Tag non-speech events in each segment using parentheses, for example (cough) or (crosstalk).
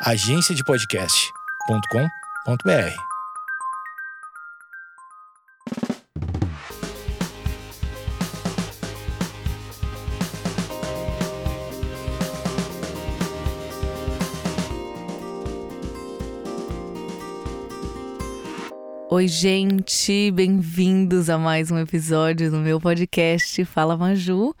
agenciadepodcast.com.br. Oi, gente, bem-vindos a mais um episódio do meu podcast Fala Maju.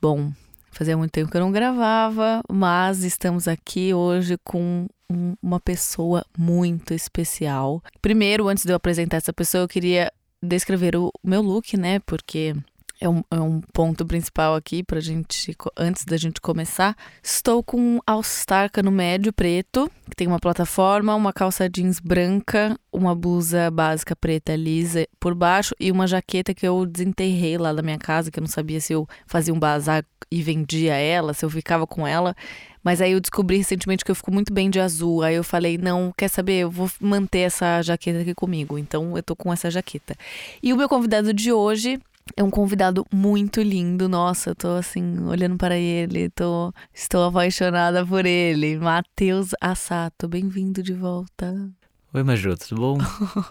Bom, fazia muito tempo que eu não gravava, mas estamos aqui hoje com um- uma pessoa muito especial. Primeiro, antes de eu apresentar essa pessoa, eu queria descrever o meu look, né? Porque é um, é um ponto principal aqui pra gente, antes da gente começar. Estou com um All-Star cano médio preto, que tem uma plataforma, uma calça jeans branca, uma blusa básica preta lisa por baixo e uma jaqueta que eu desenterrei lá da minha casa, que eu não sabia se eu fazia um bazar e vendia ela, se eu ficava com ela. Mas aí eu descobri recentemente que eu fico muito bem de azul. Aí eu falei, não, quer saber? Eu vou manter essa jaqueta aqui comigo. Então eu tô com essa jaqueta. E o meu convidado de hoje é um convidado muito lindo. Nossa, eu tô assim, olhando para ele, tô, estou apaixonada por ele. Matheus Assato, bem-vindo de volta. Oi, Maju, tudo bom?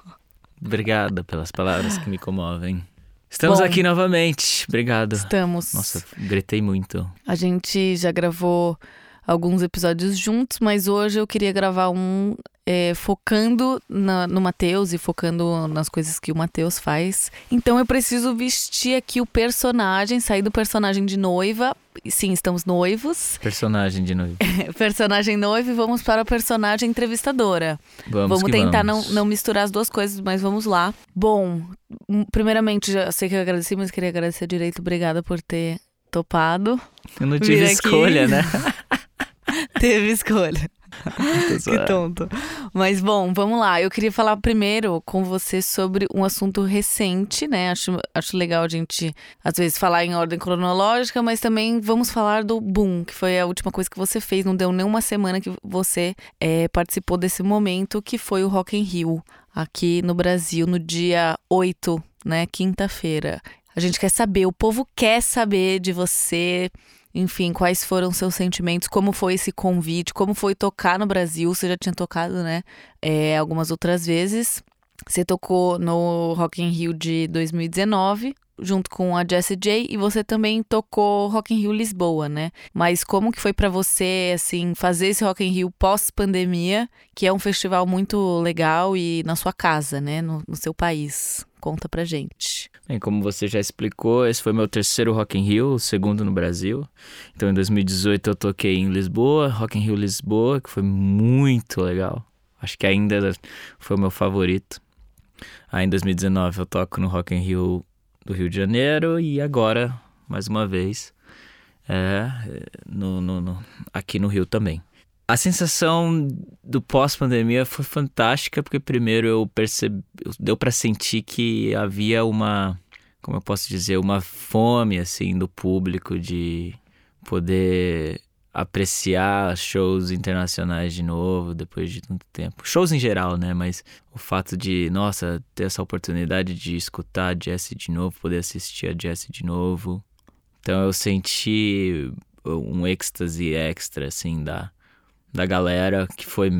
(laughs) Obrigada pelas palavras que me comovem. Estamos Bom. aqui novamente. Obrigado. Estamos. Nossa, gritei muito. A gente já gravou alguns episódios juntos, mas hoje eu queria gravar um é, focando na- no Matheus e focando nas coisas que o Matheus faz. Então eu preciso vestir aqui o personagem, sair do personagem de noiva. Sim, estamos noivos. (laughs) Personagem de novo. (laughs) personagem noiva e vamos para o personagem entrevistadora. Vamos, Vamos tentar vamos. Não, não misturar as duas coisas, mas vamos lá. Bom, hum, primeiramente, já sei que eu agradeci, mas queria agradecer direito. Obrigada por ter topado. Eu não tive vir aqui. escolha, né? (laughs) (laughs) Teve escolha. Que tonto. Mas bom, vamos lá. Eu queria falar primeiro com você sobre um assunto recente, né? Acho, acho legal a gente, às vezes, falar em ordem cronológica, mas também vamos falar do Boom, que foi a última coisa que você fez. Não deu nem uma semana que você eh, participou desse momento, que foi o Rock in Rio, aqui no Brasil, no dia 8, né? Quinta-feira. A gente quer saber, o povo quer saber de você. Enfim, quais foram seus sentimentos? Como foi esse convite? Como foi tocar no Brasil? Você já tinha tocado, né? é, algumas outras vezes. Você tocou no Rock in Rio de 2019, junto com a Jessie J, e você também tocou Rock in Rio Lisboa, né? Mas como que foi pra você, assim, fazer esse Rock in Rio pós-pandemia, que é um festival muito legal e na sua casa, né? No, no seu país. Conta pra gente. Bem, como você já explicou, esse foi meu terceiro Rock in Rio, o segundo no Brasil. Então, em 2018 eu toquei em Lisboa, Rock in Rio Lisboa, que foi muito legal. Acho que ainda foi o meu favorito. Aí, em 2019 eu toco no Rock in Rio do Rio de Janeiro e agora, mais uma vez, é, no, no- no- aqui no Rio também. A sensação do pós-pandemia foi fantástica, porque primeiro eu percebi, deu pra sentir que havia uma, como eu posso dizer, uma fome assim do público de poder apreciar shows internacionais de novo depois de tanto tempo. Shows em geral, né, mas o fato de, nossa, ter essa oportunidade de escutar a Jessie de novo, poder assistir a Jessie de novo. Então eu senti um êxtase extra assim da da galera que foi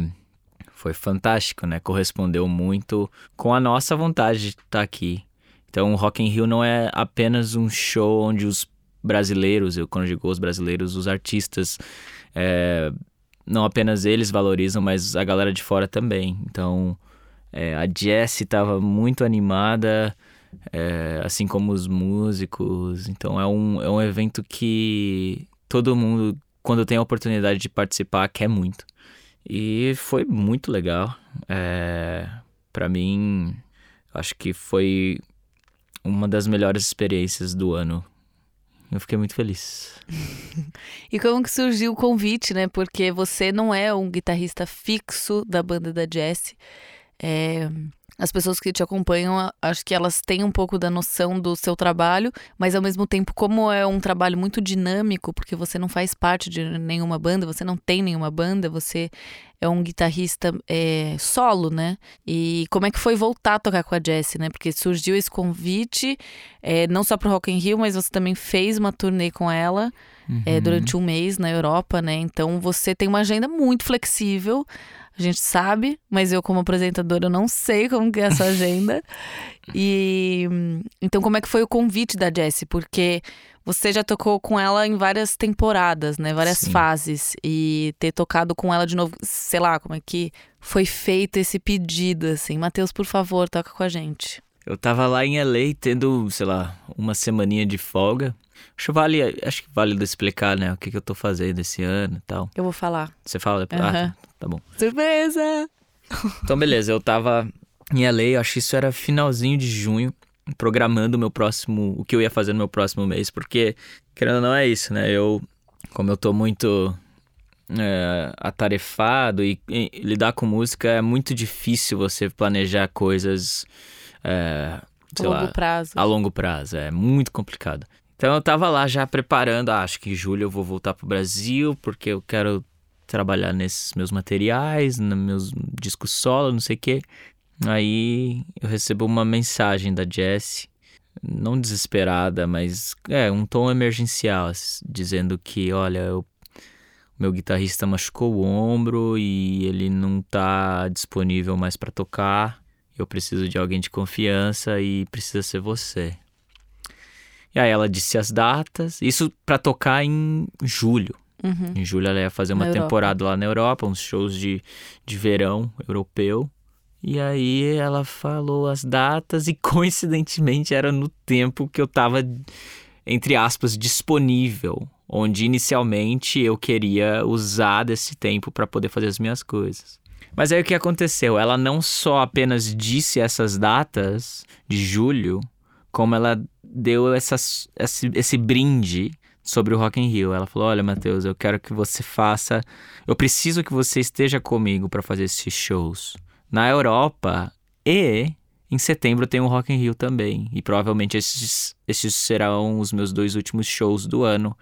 foi fantástico, né? Correspondeu muito com a nossa vontade de estar aqui. Então, o Rock in Rio não é apenas um show onde os brasileiros, eu quando digo os brasileiros, os artistas, é, não apenas eles valorizam, mas a galera de fora também. Então, é, a Jessie estava muito animada, é, assim como os músicos. Então, é um, é um evento que todo mundo quando tem a oportunidade de participar, quer muito. E foi muito legal. É, para mim, acho que foi uma das melhores experiências do ano. Eu fiquei muito feliz. (laughs) E como que surgiu o convite, né? Porque você não é um guitarrista fixo da banda da Jessie. É, as pessoas que te acompanham, acho que elas têm um pouco da noção do seu trabalho, mas ao mesmo tempo, como é um trabalho muito dinâmico, porque você não faz parte de nenhuma banda, você não tem nenhuma banda, você é um guitarrista é, solo, né? E como é que foi voltar a tocar com a Jessie, né? Porque surgiu esse convite, é, não só pro Rock in Rio, mas você também fez uma turnê com ela. Uhum. É, durante um mês na Europa, né? Então você tem uma agenda muito flexível. A gente sabe, mas eu como apresentadora não sei como que é essa agenda. (laughs) e então como é que foi o convite da Jessie? Porque você já tocou com ela em várias temporadas, né? Várias Sim. fases e ter tocado com ela de novo, sei lá, como é que foi feito esse pedido assim? Matheus, por favor, toca com a gente. Eu tava lá em LA tendo, sei lá, uma semaninha de folga. Acho, vale, acho que válido explicar, né, o que, que eu tô fazendo esse ano e tal. Eu vou falar. Você fala depois? Aham. Ah, tá bom. Surpresa! Então, beleza, eu tava em LA, acho que isso era finalzinho de junho, programando o meu próximo, o que eu ia fazer no meu próximo mês, porque, querendo ou não, é isso, né? Eu, como eu tô muito é, atarefado e, e lidar com música é muito difícil você planejar coisas, é, A sei longo lá, prazo. a longo prazo, é muito complicado. Então eu tava lá já preparando, ah, acho que em julho eu vou voltar pro Brasil, porque eu quero trabalhar nesses meus materiais, nos meus discos solo, não sei o quê. Aí eu recebo uma mensagem da Jessie, não desesperada, mas é um tom emergencial, dizendo que, olha, eu- meu guitarrista machucou o ombro e ele não tá disponível mais pra tocar. Eu preciso de alguém de confiança e precisa ser você. E aí ela disse as datas, isso pra tocar em julho. Uhum. Em julho ela ia fazer uma Na Europa. temporada lá na Europa, uns shows de, de verão europeu. E aí ela falou as datas e (laughs) coincidentemente era no tempo que eu tava, entre aspas, disponível. Onde inicialmente eu queria usar desse tempo para poder fazer as minhas coisas. Mas aí o que aconteceu? Ela não só apenas disse essas datas de julho, como ela deu essas, esse, esse brinde sobre o Rock in Rio. Ela falou: "Olha, Matheus, eu quero que você faça, eu preciso que você esteja comigo para fazer esses shows na Europa e em setembro tem o Rock in Rio também. E provavelmente esses, esses serão os meus dois últimos shows do ano.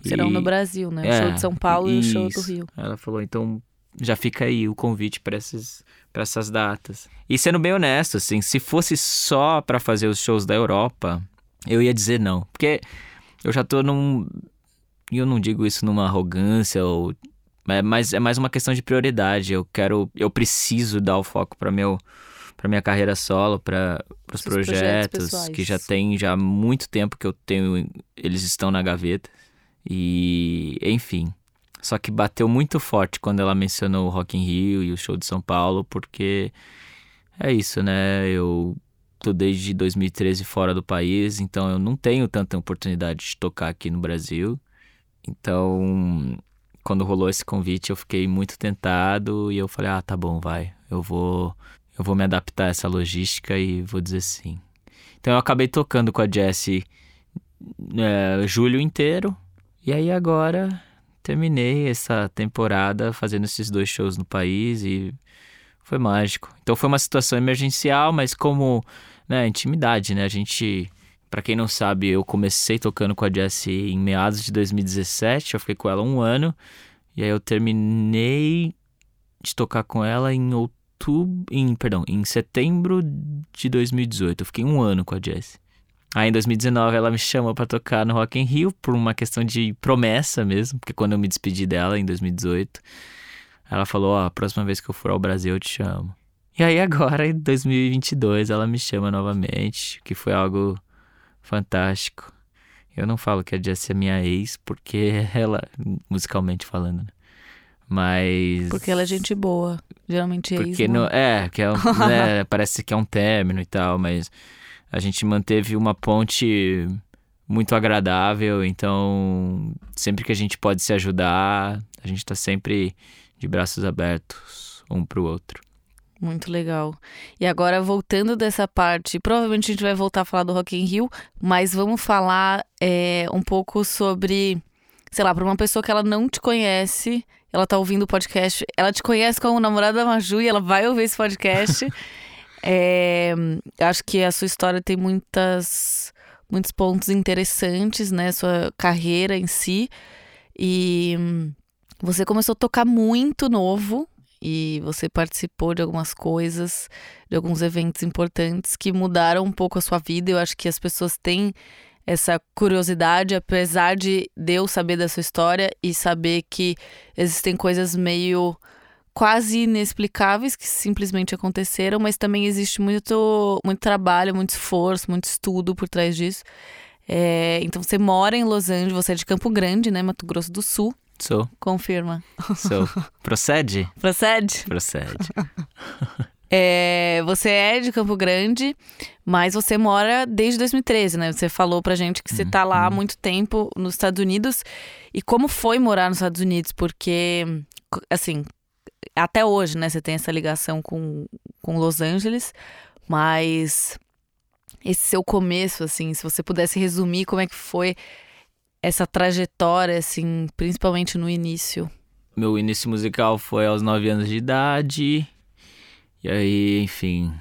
Serão E- no Brasil, né? O É, show de São Paulo e o show do isso. Rio. Ela falou, então já fica aí o convite para essas, pra essas datas. E sendo bem honesto, assim, se fosse só para fazer os shows da Europa, eu ia dizer não. Porque eu já tô num. E eu não digo isso numa arrogância ou. É mais, é mais uma questão de prioridade. Eu quero. Eu preciso dar o foco para meu para minha carreira solo, para os projetos projetos que já tem já há muito tempo que eu tenho, eles estão na gaveta. E, enfim, só que bateu muito forte quando ela mencionou o Rock in Rio e o show de São Paulo, porque é isso, né? Eu tô desde 2013 fora do país, então eu não tenho tanta oportunidade de tocar aqui no Brasil. Então, quando rolou esse convite, eu fiquei muito tentado e eu falei: "Ah, tá bom, vai. Eu vou eu vou me adaptar a essa logística e vou dizer sim". Então eu acabei tocando com a Jessie é, julho inteiro. E aí agora terminei essa temporada fazendo esses dois shows no país e foi mágico. Então foi uma situação emergencial, mas como, né, intimidade, né? A gente, Pra quem não sabe, eu comecei tocando com a Jessie em meados de 2017, eu fiquei com ela um ano, e aí eu terminei de tocar com ela em outubro, em, perdão, em setembro de 2018. Eu fiquei um ano com a Jessie. Aí em 2019 ela me chamou pra tocar no Rock in Rio por uma questão de promessa mesmo, porque quando eu me despedi dela em 2018, ela falou: "Ó, a próxima vez que eu for ao Brasil eu te chamo". E aí agora em 2022 ela me chama novamente, que foi algo fantástico. Eu não falo que a Jessie é minha ex, porque (laughs) ela, musicalmente falando, né? Mas. Porque ela é gente boa. Geralmente é Porque isso. não, é, que é um, (laughs) né, parece que é um término e tal, mas a gente manteve uma ponte muito agradável, então sempre que a gente pode se ajudar, a gente tá sempre de braços abertos um pro outro. Muito legal. E agora, voltando dessa parte, provavelmente a gente vai voltar a falar do Rock in Rio, mas vamos falar é, um pouco sobre sei lá, pra uma pessoa que ela não te conhece, ela tá ouvindo o podcast, ela te conhece como namorada da Maju e ela vai ouvir esse podcast. (laughs) é, acho que a sua história tem muitas, muitos pontos interessantes, né? Sua carreira em si. E hum, você começou a tocar muito novo, e você participou de algumas coisas, de alguns eventos importantes que mudaram um pouco a sua vida. Eu acho que as pessoas têm essa curiosidade, apesar de eu saber da sua história e saber que existem coisas meio quase inexplicáveis que simplesmente aconteceram, mas também existe muito, muito trabalho, muito esforço, muito estudo por trás disso. É, então você mora em Los Angeles, você é de Campo Grande, né, Mato Grosso do Sul. Sou. Confirma. Sou. (laughs) Procede? Procede? Procede. (laughs) É, você é de Campo Grande, mas você mora desde 2013, né? Você falou pra gente que você tá lá há Uhum. muito tempo nos Estados Unidos. E como foi morar nos Estados Unidos? Porque, assim, até hoje, né? Você tem essa ligação com, com Los Angeles, mas esse seu começo, assim, se você pudesse resumir como é que foi essa trajetória, assim, principalmente no início. Meu início musical foi aos 9 anos de idade. E aí, enfim,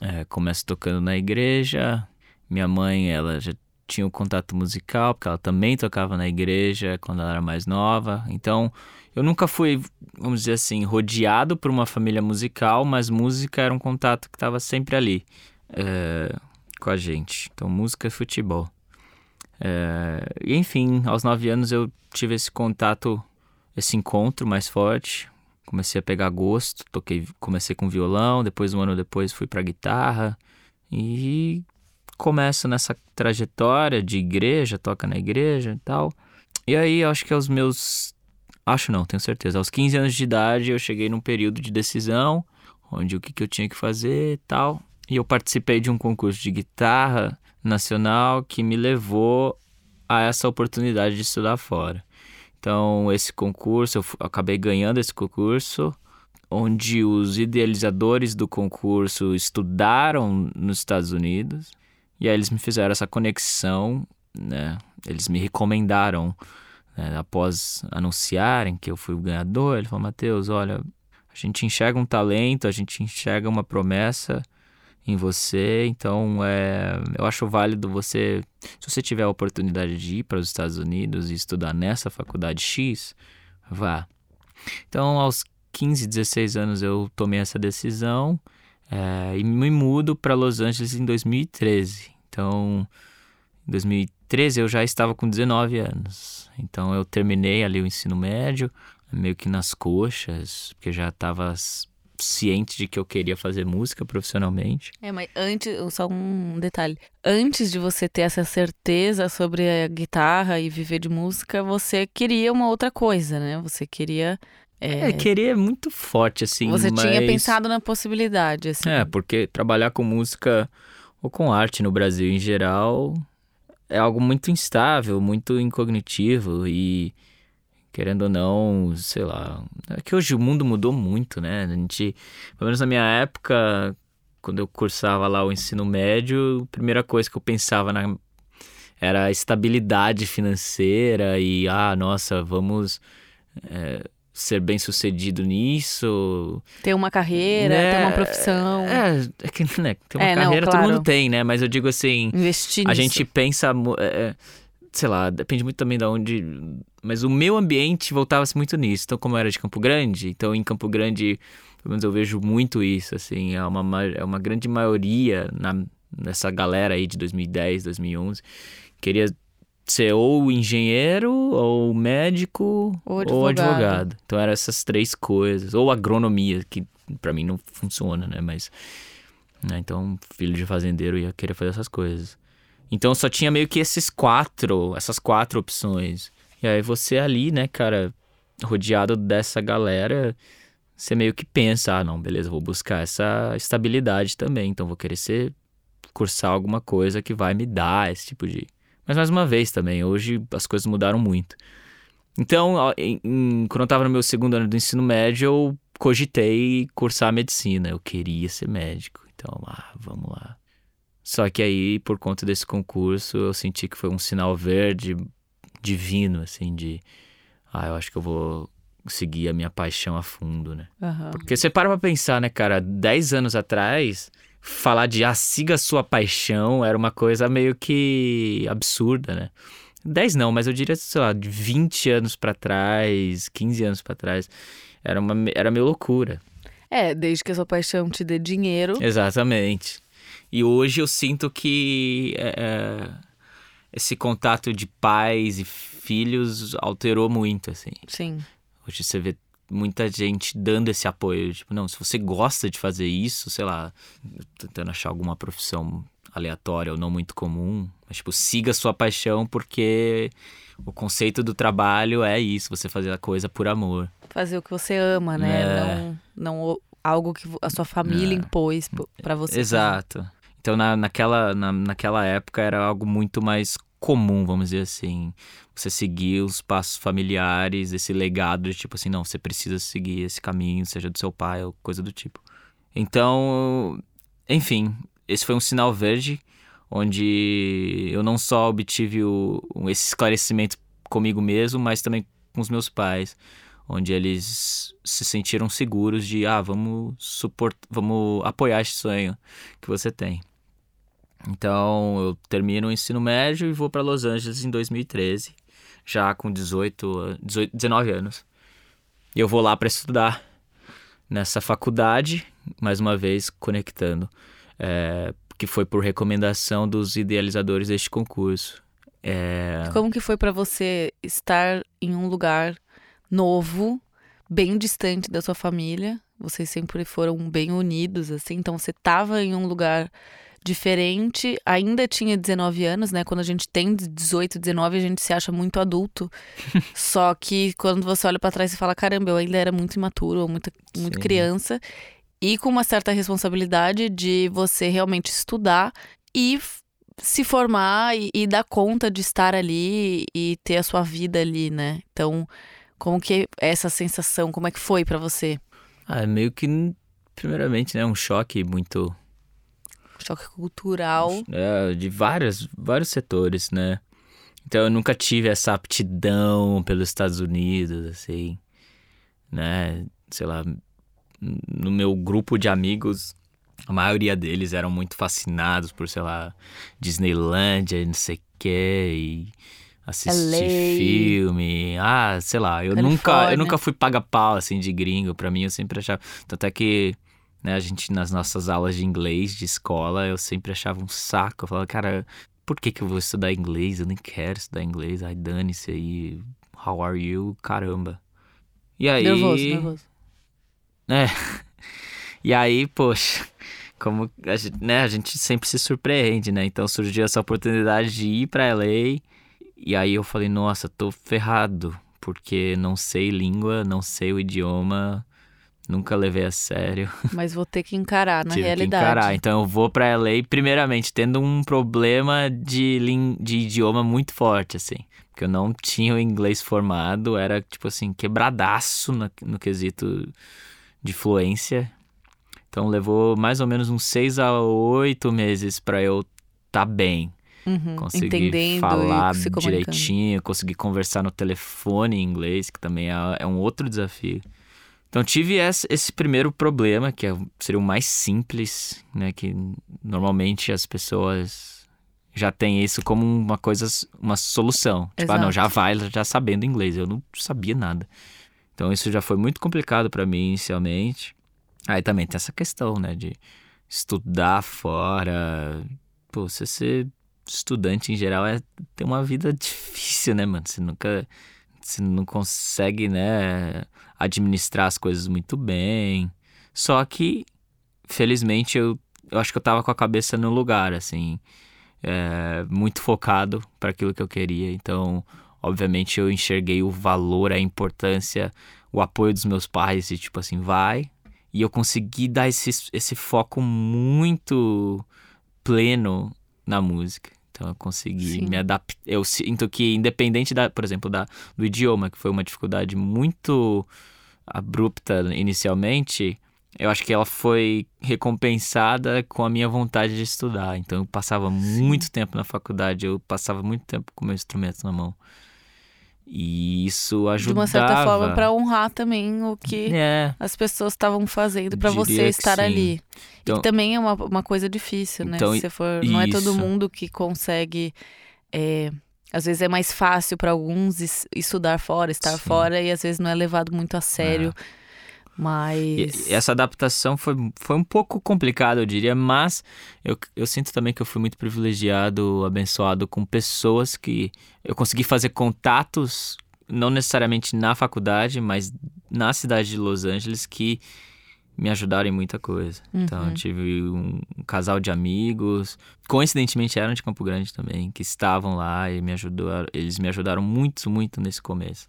é, começo tocando na igreja. Minha mãe, ela já tinha um contato musical, porque ela também tocava na igreja quando ela era mais nova. Então, eu nunca fui, vamos dizer assim, rodeado por uma família musical, mas música era um contato que estava sempre ali é, com a gente. Então, música e futebol. É, enfim, aos nove anos eu tive esse contato, esse encontro mais forte. Comecei a pegar gosto, toquei, comecei com violão, depois um ano depois fui para guitarra e começo nessa trajetória de igreja, toca na igreja e tal. E aí, acho que aos meus acho não, tenho certeza, aos 15 anos de idade eu cheguei num período de decisão, onde o que, que eu tinha que fazer e tal. E eu participei de um concurso de guitarra nacional que me levou a essa oportunidade de estudar fora. Então, esse concurso, eu acabei ganhando esse concurso, onde os idealizadores do concurso estudaram nos Estados Unidos, e aí eles me fizeram essa conexão, né? Eles me recomendaram, né? após anunciarem que eu fui o ganhador, ele falou, Matheus, olha, a gente enxerga um talento, a gente enxerga uma promessa em você, então é, eu acho válido você, se você tiver a oportunidade de ir para os Estados Unidos e estudar nessa faculdade X, vá. Então, aos 15, 16 anos eu tomei essa decisão é, e me mudo para Los Angeles em 2013. Então, em 2013 eu já estava com 19 anos. Então, eu terminei ali o ensino médio, meio que nas coxas, porque já estava ciente de que eu queria fazer música profissionalmente. É, mas antes, só um detalhe. Antes de você ter essa certeza sobre a guitarra e viver de música, você queria uma outra coisa, né? Você queria. É, querer é muito forte, assim. você tinha mas- pensado na possibilidade, assim. É, porque trabalhar com música ou com arte no Brasil em geral é algo muito instável, muito incognitivo e querendo ou não, sei lá, é que hoje o mundo mudou muito, né? A gente, pelo menos na minha época, quando eu cursava lá o ensino médio, a primeira coisa que eu pensava na era estabilidade financeira e ah, nossa, vamos é, ser bem sucedido nisso, Ter uma carreira, né? ter uma profissão, É, é que né, ter uma É, não, carreira claro. todo mundo tem, né? Mas eu digo assim, investir a nisso. gente pensa, é, é, sei lá, depende muito também de onde. Mas o meu ambiente voltava-se muito nisso. Então, como eu era de Campo Grande, então em Campo Grande, pelo menos eu vejo muito isso, assim, é uma, ma- é uma grande maioria na, nessa galera aí de 2010, 2011, queria ser ou engenheiro, ou médico, Ou ou advogado. advogado. Então eram essas três coisas. Ou agronomia, que pra mim não funciona, né? Mas. né, Então, filho de fazendeiro ia querer fazer essas coisas. Então só tinha meio que esses quatro, essas quatro opções. E aí você ali, né, cara, rodeado dessa galera, você meio que pensa, ah, não, beleza, vou buscar essa estabilidade também. Então vou querer ser, cursar alguma coisa que vai me dar esse tipo de. Mas mais uma vez também, hoje as coisas mudaram muito. Então, em- em- quando eu tava no meu segundo ano do ensino médio, eu cogitei cursar medicina. Eu queria ser médico. Então, ah, vamos lá. Só que aí, por conta desse concurso, eu senti que foi um sinal verde divino, assim, de. Ah, eu acho que eu vou seguir a minha paixão a fundo, né? Aham. Porque você para pra pensar, né, cara? Dez anos atrás, falar de ah, siga sua paixão era uma coisa meio que absurda, né? 10 não, mas eu diria, sei lá, de 20 anos pra trás, 15 anos pra trás, era, uma, era meio loucura. É, desde que a sua paixão te dê dinheiro. Exatamente. E hoje eu sinto que é, é, esse contato de pais e filhos alterou muito, assim. Sim. Hoje você vê muita gente dando esse apoio. Tipo, não, se você gosta de fazer isso, sei lá, tentando achar alguma profissão aleatória ou não muito comum, mas tipo, siga a sua paixão porque o conceito do trabalho é isso, você fazer a coisa por amor. Fazer o que você ama, né? É. Não, não algo que a sua família É. impôs p- pra você. fazer. Exato. Então, na, naquela, na, naquela época era algo muito mais comum, vamos dizer assim. Você seguir os passos familiares, esse legado de tipo assim, não, você precisa seguir esse caminho, seja do seu pai ou coisa do tipo. Então, enfim, esse foi um sinal verde, onde eu não só obtive o, esse esclarecimento comigo mesmo, mas também com os meus pais onde eles se sentiram seguros de ah vamos suportar vamos apoiar esse sonho que você tem então eu termino o ensino médio e vou para Los Angeles em 2013 já com 18, an- 18 19 anos e eu vou lá para estudar nessa faculdade mais uma vez conectando é, que foi por recomendação dos idealizadores deste concurso é, Como que foi pra você estar em um lugar novo, bem distante da sua família? Vocês sempre foram bem unidos, assim. Então você tava em um lugar diferente, ainda tinha 19 anos, né? Quando a gente tem 18, 19, a gente se acha muito adulto. (laughs) Só que quando você olha pra trás e fala, caramba, eu ainda era muito imaturo, ou muito, muito Sim. criança. E com uma certa responsabilidade de você realmente estudar e se formar e, e dar conta de estar ali e ter a sua vida ali, né? Então, como que é essa sensação, como é que foi pra você? ah, é meio que primeiramente né um choque muito Choque cultural. É, de vários, vários setores, né? Então eu nunca tive essa aptidão pelos Estados Unidos, assim, né? Sei lá, no meu grupo de amigos, a maioria deles eram muito fascinados por, sei lá, Disneylândia e não sei o quê, e assistir LA. filme. Ah, sei lá, eu nunca, eu nunca fui paga-pau, assim, de gringo. Pra mim, eu sempre achava... Tanto é que né? A gente, nas nossas aulas de inglês de escola, eu sempre achava um saco. Eu falava, cara, por que, que eu vou estudar inglês? Eu nem quero estudar inglês. Ai, dane-se aí. How are you? Caramba. E aí. Nervoso, nervoso. É. (laughs) E aí, poxa, como a gente, né, a gente sempre se surpreende, né? Então surgiu essa oportunidade de ir pra LA. E aí eu falei, nossa, tô ferrado, porque não sei língua, não sei o idioma, nunca levei a sério. (laughs) Mas vou ter que encarar na Tive realidade. que encarar. Então eu vou pra LA, primeiramente, tendo um problema de, de idioma muito forte, assim. Porque eu não tinha o inglês formado, era, tipo assim, quebradaço no, no quesito de fluência. Então levou mais ou menos uns seis a oito meses pra eu tá bem. Uhum, Conseguir falar e direitinho, conseguir conversar no telefone em inglês, que também é, é um outro desafio. Então tive esse, primeiro problema, que é- seria o mais simples, né? Que normalmente as pessoas já têm isso como uma coisa, uma solução. Tipo, ah, não, Exato. já vai já sabendo inglês. Eu não sabia nada. Então isso já foi muito complicado para mim inicialmente. Aí também tem essa questão, né? De estudar fora. Pô, você ser estudante em geral é ter uma vida (laughs) difícil, né, mano? Você nunca. Você não consegue, né? Administrar as coisas muito bem. Só que, felizmente, eu, eu acho que eu tava com a cabeça no lugar, assim. é, muito focado para aquilo que eu queria. Então, obviamente, eu enxerguei o valor, a importância, o apoio dos meus pais e, tipo assim, vai. E eu consegui dar esse, esse foco muito pleno na música. Então eu consegui Sim. me adaptar. Eu sinto que, independente, da, por exemplo, da, do idioma, que foi uma dificuldade muito abrupta inicialmente, eu acho que ela foi recompensada com a minha vontade de estudar. Então eu passava muito tempo na faculdade, eu passava muito tempo com meu instrumento na mão. E isso De ajudava. uma certa forma, pra honrar também o que É, as pessoas estavam fazendo pra Diria você estar sim. ali. e Então- que também é uma, uma coisa difícil, né? Então, Se for, não é todo mundo que consegue. é, às vezes é mais fácil pra alguns es- estudar fora, estar Sim. fora, e às vezes não é levado muito a sério. E- Mas. e essa adaptação foi, foi um pouco complicada, eu diria, mas eu, eu sinto também que eu fui muito privilegiado, abençoado com pessoas que eu consegui fazer contatos, não necessariamente na faculdade, mas na cidade de Los Angeles, que me ajudaram em muita coisa. Então, eu Uhum. tive um, um casal de amigos, coincidentemente eram de Campo Grande também, que estavam lá e me ajudaram, eles me ajudaram muito, muito nesse começo.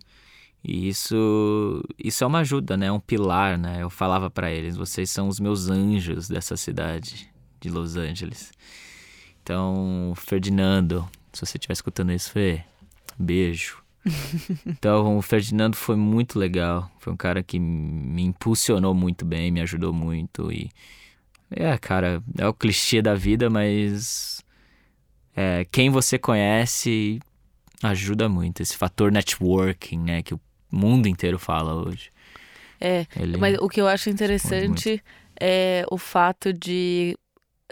E isso, isso é uma ajuda, né? É um pilar, né? Eu falava pra eles, vocês são os meus anjos dessa cidade de Los Angeles. Então, Ferdinando, se você estiver escutando isso, Fê, beijo. (laughs) Então, o Ferdinando foi muito legal. Foi um cara que me impulsionou muito bem, me ajudou muito. E. É, cara, é o clichê da vida, mas. É, quem você conhece ajuda muito. Esse fator networking, né? Que o mundo inteiro fala hoje. É, Ele- Mas o que eu acho interessante é o fato de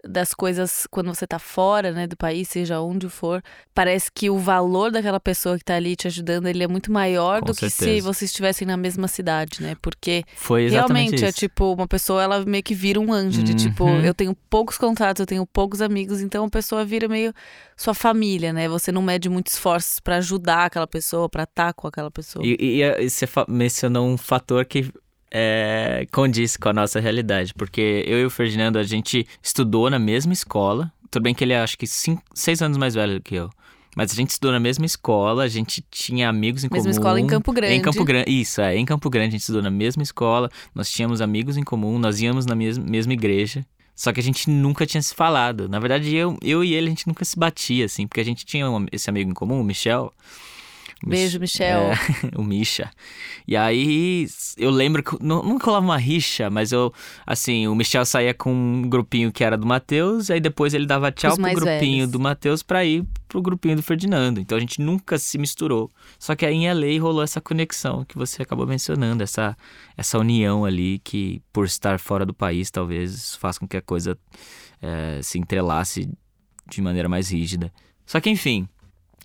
das coisas quando você tá fora, né, do país, seja onde for, parece que o valor daquela pessoa que tá ali te ajudando, ele é muito maior Com do que se certeza. vocês estivessem na mesma cidade, né? Porque realmente é isso. tipo uma pessoa, ela meio que vira um anjo de tipo, Uhum. eu tenho poucos contatos, eu tenho poucos amigos, então a pessoa vira meio sua família, né? Você não mede muitos esforços pra ajudar aquela pessoa, pra estar com aquela pessoa. E, e, e você mencionou um fator que é, condiz com a nossa realidade, porque eu e o Ferdinando, a gente estudou na mesma escola, tudo bem que ele é acho que cinco, seis anos mais velho do que eu, mas a gente estudou na mesma escola, a gente tinha amigos em Mesma comum. escola em Campo Grande. Em Campo Grande, isso, é, em Campo Grande a gente estudou na mesma escola, nós tínhamos amigos em comum, nós íamos na mes mesma igreja, só que a gente nunca tinha se falado. Na verdade, eu, eu e ele, a gente nunca se batia, assim, porque a gente tinha um- esse amigo em comum, o Michel. Beijo, Michel. É, (laughs) o Misha. E aí, eu lembro que não, nunca rolava uma rixa, mas eu, assim, o Michel saía com um grupinho que era do Matheus, aí depois ele dava tchau Os pro grupinho velhos. do Matheus pra ir pro grupinho do Ferdinando. Então a gente nunca se misturou. Só que aí em LA rolou essa conexão que você acabou mencionando, essa, essa união ali que, por estar fora do país, talvez faz com que a coisa eh, se entrelace de maneira mais rígida. Só que enfim,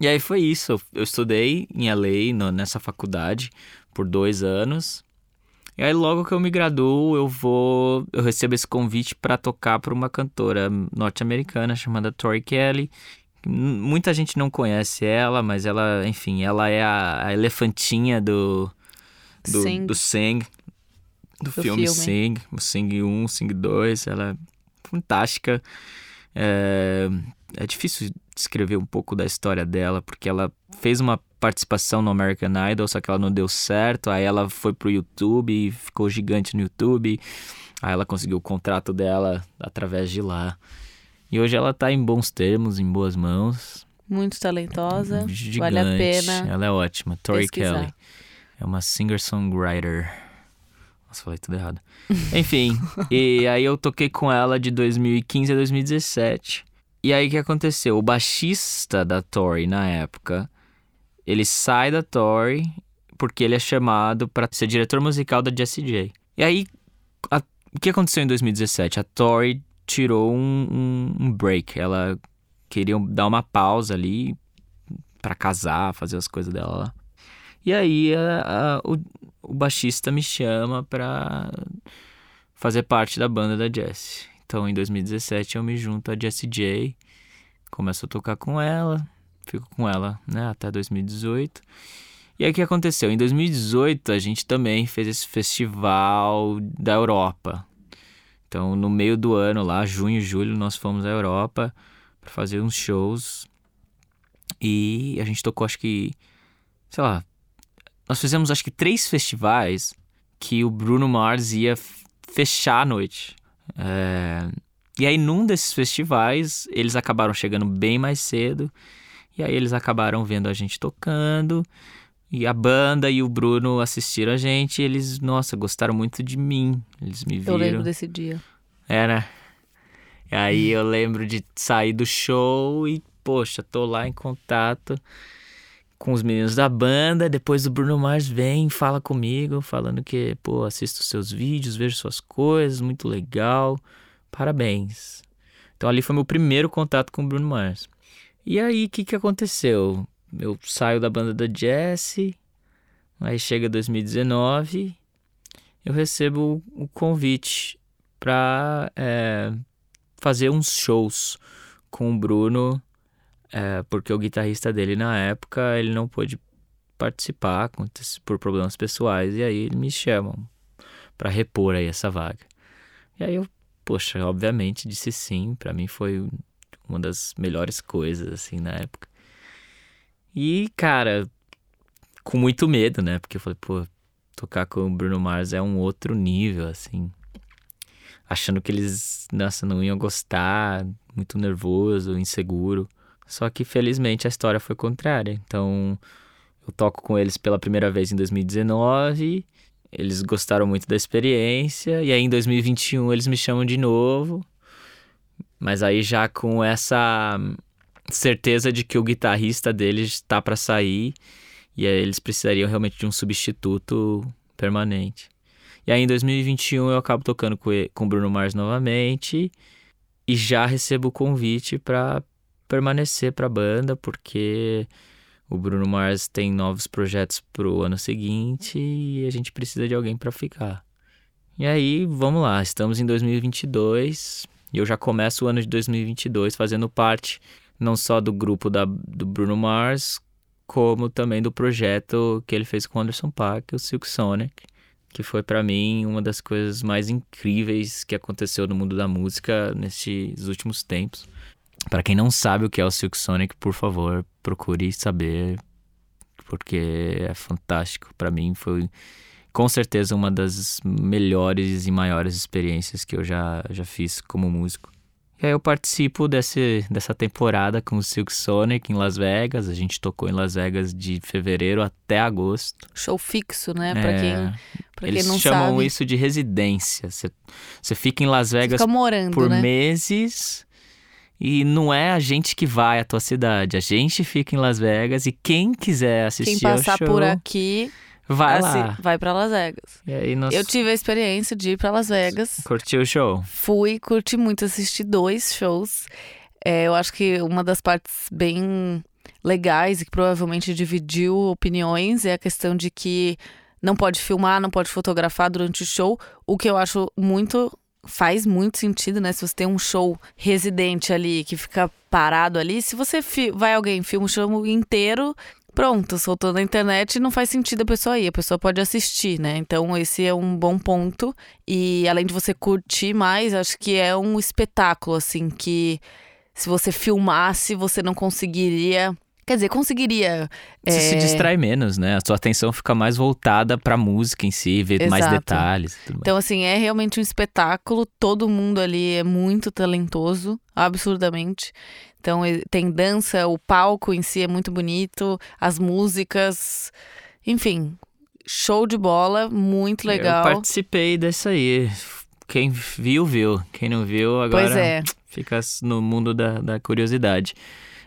e aí foi isso. Eu- estudei em LA, no- nessa faculdade, por dois anos. E aí logo que eu me graduo, eu vou. Eu recebo esse convite para tocar para uma cantora norte-americana chamada Tori Kelly. Muita gente não conhece ela, mas ela, enfim, ela é a, a elefantinha do. Do Sing. do Sing. Do, filme, filme. Sing. O Sing 1, Sing 2. Ela é fantástica. É, é difícil descrever um pouco da história dela, porque ela fez uma participação no American Idol, só que ela não deu certo. Aí ela foi pro YouTube e ficou gigante no YouTube. Aí ela conseguiu o contrato dela através de lá. E hoje ela tá em bons termos, em boas mãos. Muito talentosa. Gigante. Vale a pena Ela é ótima. Tori pesquisar. Kelly. É uma singer-songwriter. Nossa, falei tudo errado. Enfim, (laughs) e aí eu toquei com ela de 2015 a 2017. E aí o que aconteceu? O baixista da Tori na época, ele sai da Tori porque ele é chamado para ser diretor musical da Jessie J. E aí, a- o que aconteceu em 2017? A Tori tirou um, um- um break. Ela queria dar uma pausa ali para casar, fazer as coisas dela lá. E aí a- a- o, o baixista me chama pra fazer parte da banda da Jessie. Então em 2017 eu me junto a Jessie J, começo a tocar com ela, fico com ela né, até 2018. E aí o que aconteceu? Em 2018 a gente também fez esse festival da Europa. Então no meio do ano lá, junho, julho, nós fomos à Europa para fazer uns shows. E a gente tocou acho que, sei lá, nós fizemos acho que três festivais que o Bruno Mars ia fechar a noite. É, E aí, num desses festivais, eles acabaram chegando bem mais cedo. E aí, eles acabaram vendo a gente tocando. E a banda e o Bruno assistiram a gente. E eles, nossa, gostaram muito de mim. Eles me Eu viram. lembro desse dia. É, né? E aí eu lembro de sair do show e, poxa, tô lá em contato com os meninos da banda. Depois o Bruno Mars vem, fala comigo, falando que, pô, assisto seus vídeos, vejo suas coisas, muito legal. Parabéns. Então ali foi meu primeiro contato com o Bruno Mars. E aí, o que, que aconteceu? Eu saio da banda da Jesse, aí chega 2019, eu recebo o convite para é, fazer uns shows com o Bruno, é, porque o guitarrista dele na época ele não pôde participar por problemas pessoais e aí eles me chamam para repor aí essa vaga. E aí eu, poxa, obviamente disse sim, para mim foi uma das melhores coisas assim na época. E cara, com muito medo, né? Porque eu falei, pô, tocar com o Bruno Mars é um outro nível assim achando que eles, nossa, não iam gostar, muito nervoso, inseguro. Só que felizmente a história foi contrária. Então eu toco com eles pela primeira vez em 2019, eles gostaram muito da experiência, e aí em 2021 eles me chamam de novo. Mas aí já com essa certeza de que o guitarrista deles está para sair e aí eles precisariam realmente de um substituto permanente. E aí em 2021 eu acabo tocando com, com Bruno Mars novamente e já recebo o convite para permanecer para a banda, porque o Bruno Mars tem novos projetos pro ano seguinte e a gente precisa de alguém para ficar. E aí, vamos lá, estamos em 2022 e eu já começo o ano de 2022 fazendo parte não só do grupo da, do Bruno Mars, como também do projeto que ele fez com o Anderson Paak, o Silk Sonic que foi para mim uma das coisas mais incríveis que aconteceu no mundo da música nesses últimos tempos. Para quem não sabe o que é o Silk Sonic, por favor, procure saber, porque é fantástico. Para mim foi com certeza uma das melhores e maiores experiências que eu já, já fiz como músico. E aí eu participo desse, dessa temporada com o Silk Sonic em Las Vegas. A gente tocou em Las Vegas de fevereiro até agosto. Show fixo, né? Pra, é, quem, pra eles quem não chamam sabe. isso de residência. Você, você fica em Las Vegas morando, por né? meses e não é a gente que vai à tua cidade. A gente fica em Las Vegas e quem quiser assistir quem passar show, por aqui vai assim, lá. vai para Las Vegas. Nós Eu tive a experiência de ir para Las Vegas. curtiu o show. Fui, curti muito, assisti dois shows. É, eu acho que uma das partes bem legais e que provavelmente dividiu opiniões é a questão de que não pode filmar, não pode fotografar durante o show, o que eu acho muito faz muito sentido, né? Se você tem um show residente ali que fica parado ali, se você vai alguém filma o show inteiro, pronto, soltou na internet, não faz sentido a pessoa ir, a pessoa pode assistir, né? Então esse é um bom ponto e além de você curtir mais, acho que é um espetáculo assim que se você filmasse, você não conseguiria Quer dizer, conseguiria. Você é... se distrai menos, né? A sua atenção fica mais voltada pra música em si, ver Exato. mais detalhes. então, assim, é realmente um espetáculo. Todo mundo ali é muito talentoso, absurdamente. Então, tem dança, o palco em si é muito bonito, as músicas. Enfim, show de bola, muito legal. Eu participei dessa aí. Quem viu, viu. Quem não viu, agora é. fica no mundo da, da curiosidade.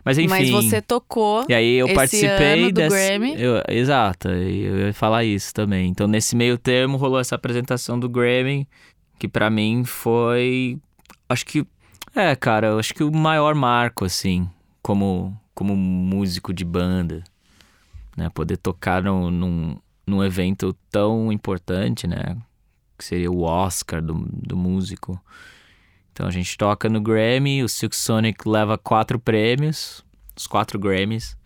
Mas enfim. Mas você tocou. E aí eu participei ano do desse, Grammy. Eu, exato, eu ia falar isso também. Então nesse meio termo rolou essa apresentação do Grammy, que para mim foi. Acho que. É, cara, acho que o maior marco, assim, como, como músico de banda. Né? Poder tocar no, num, num evento tão importante, né? Que seria o Oscar do, do músico. Então a gente toca no Grammy, o Silk Sonic leva quatro prêmios, os quatro Grammys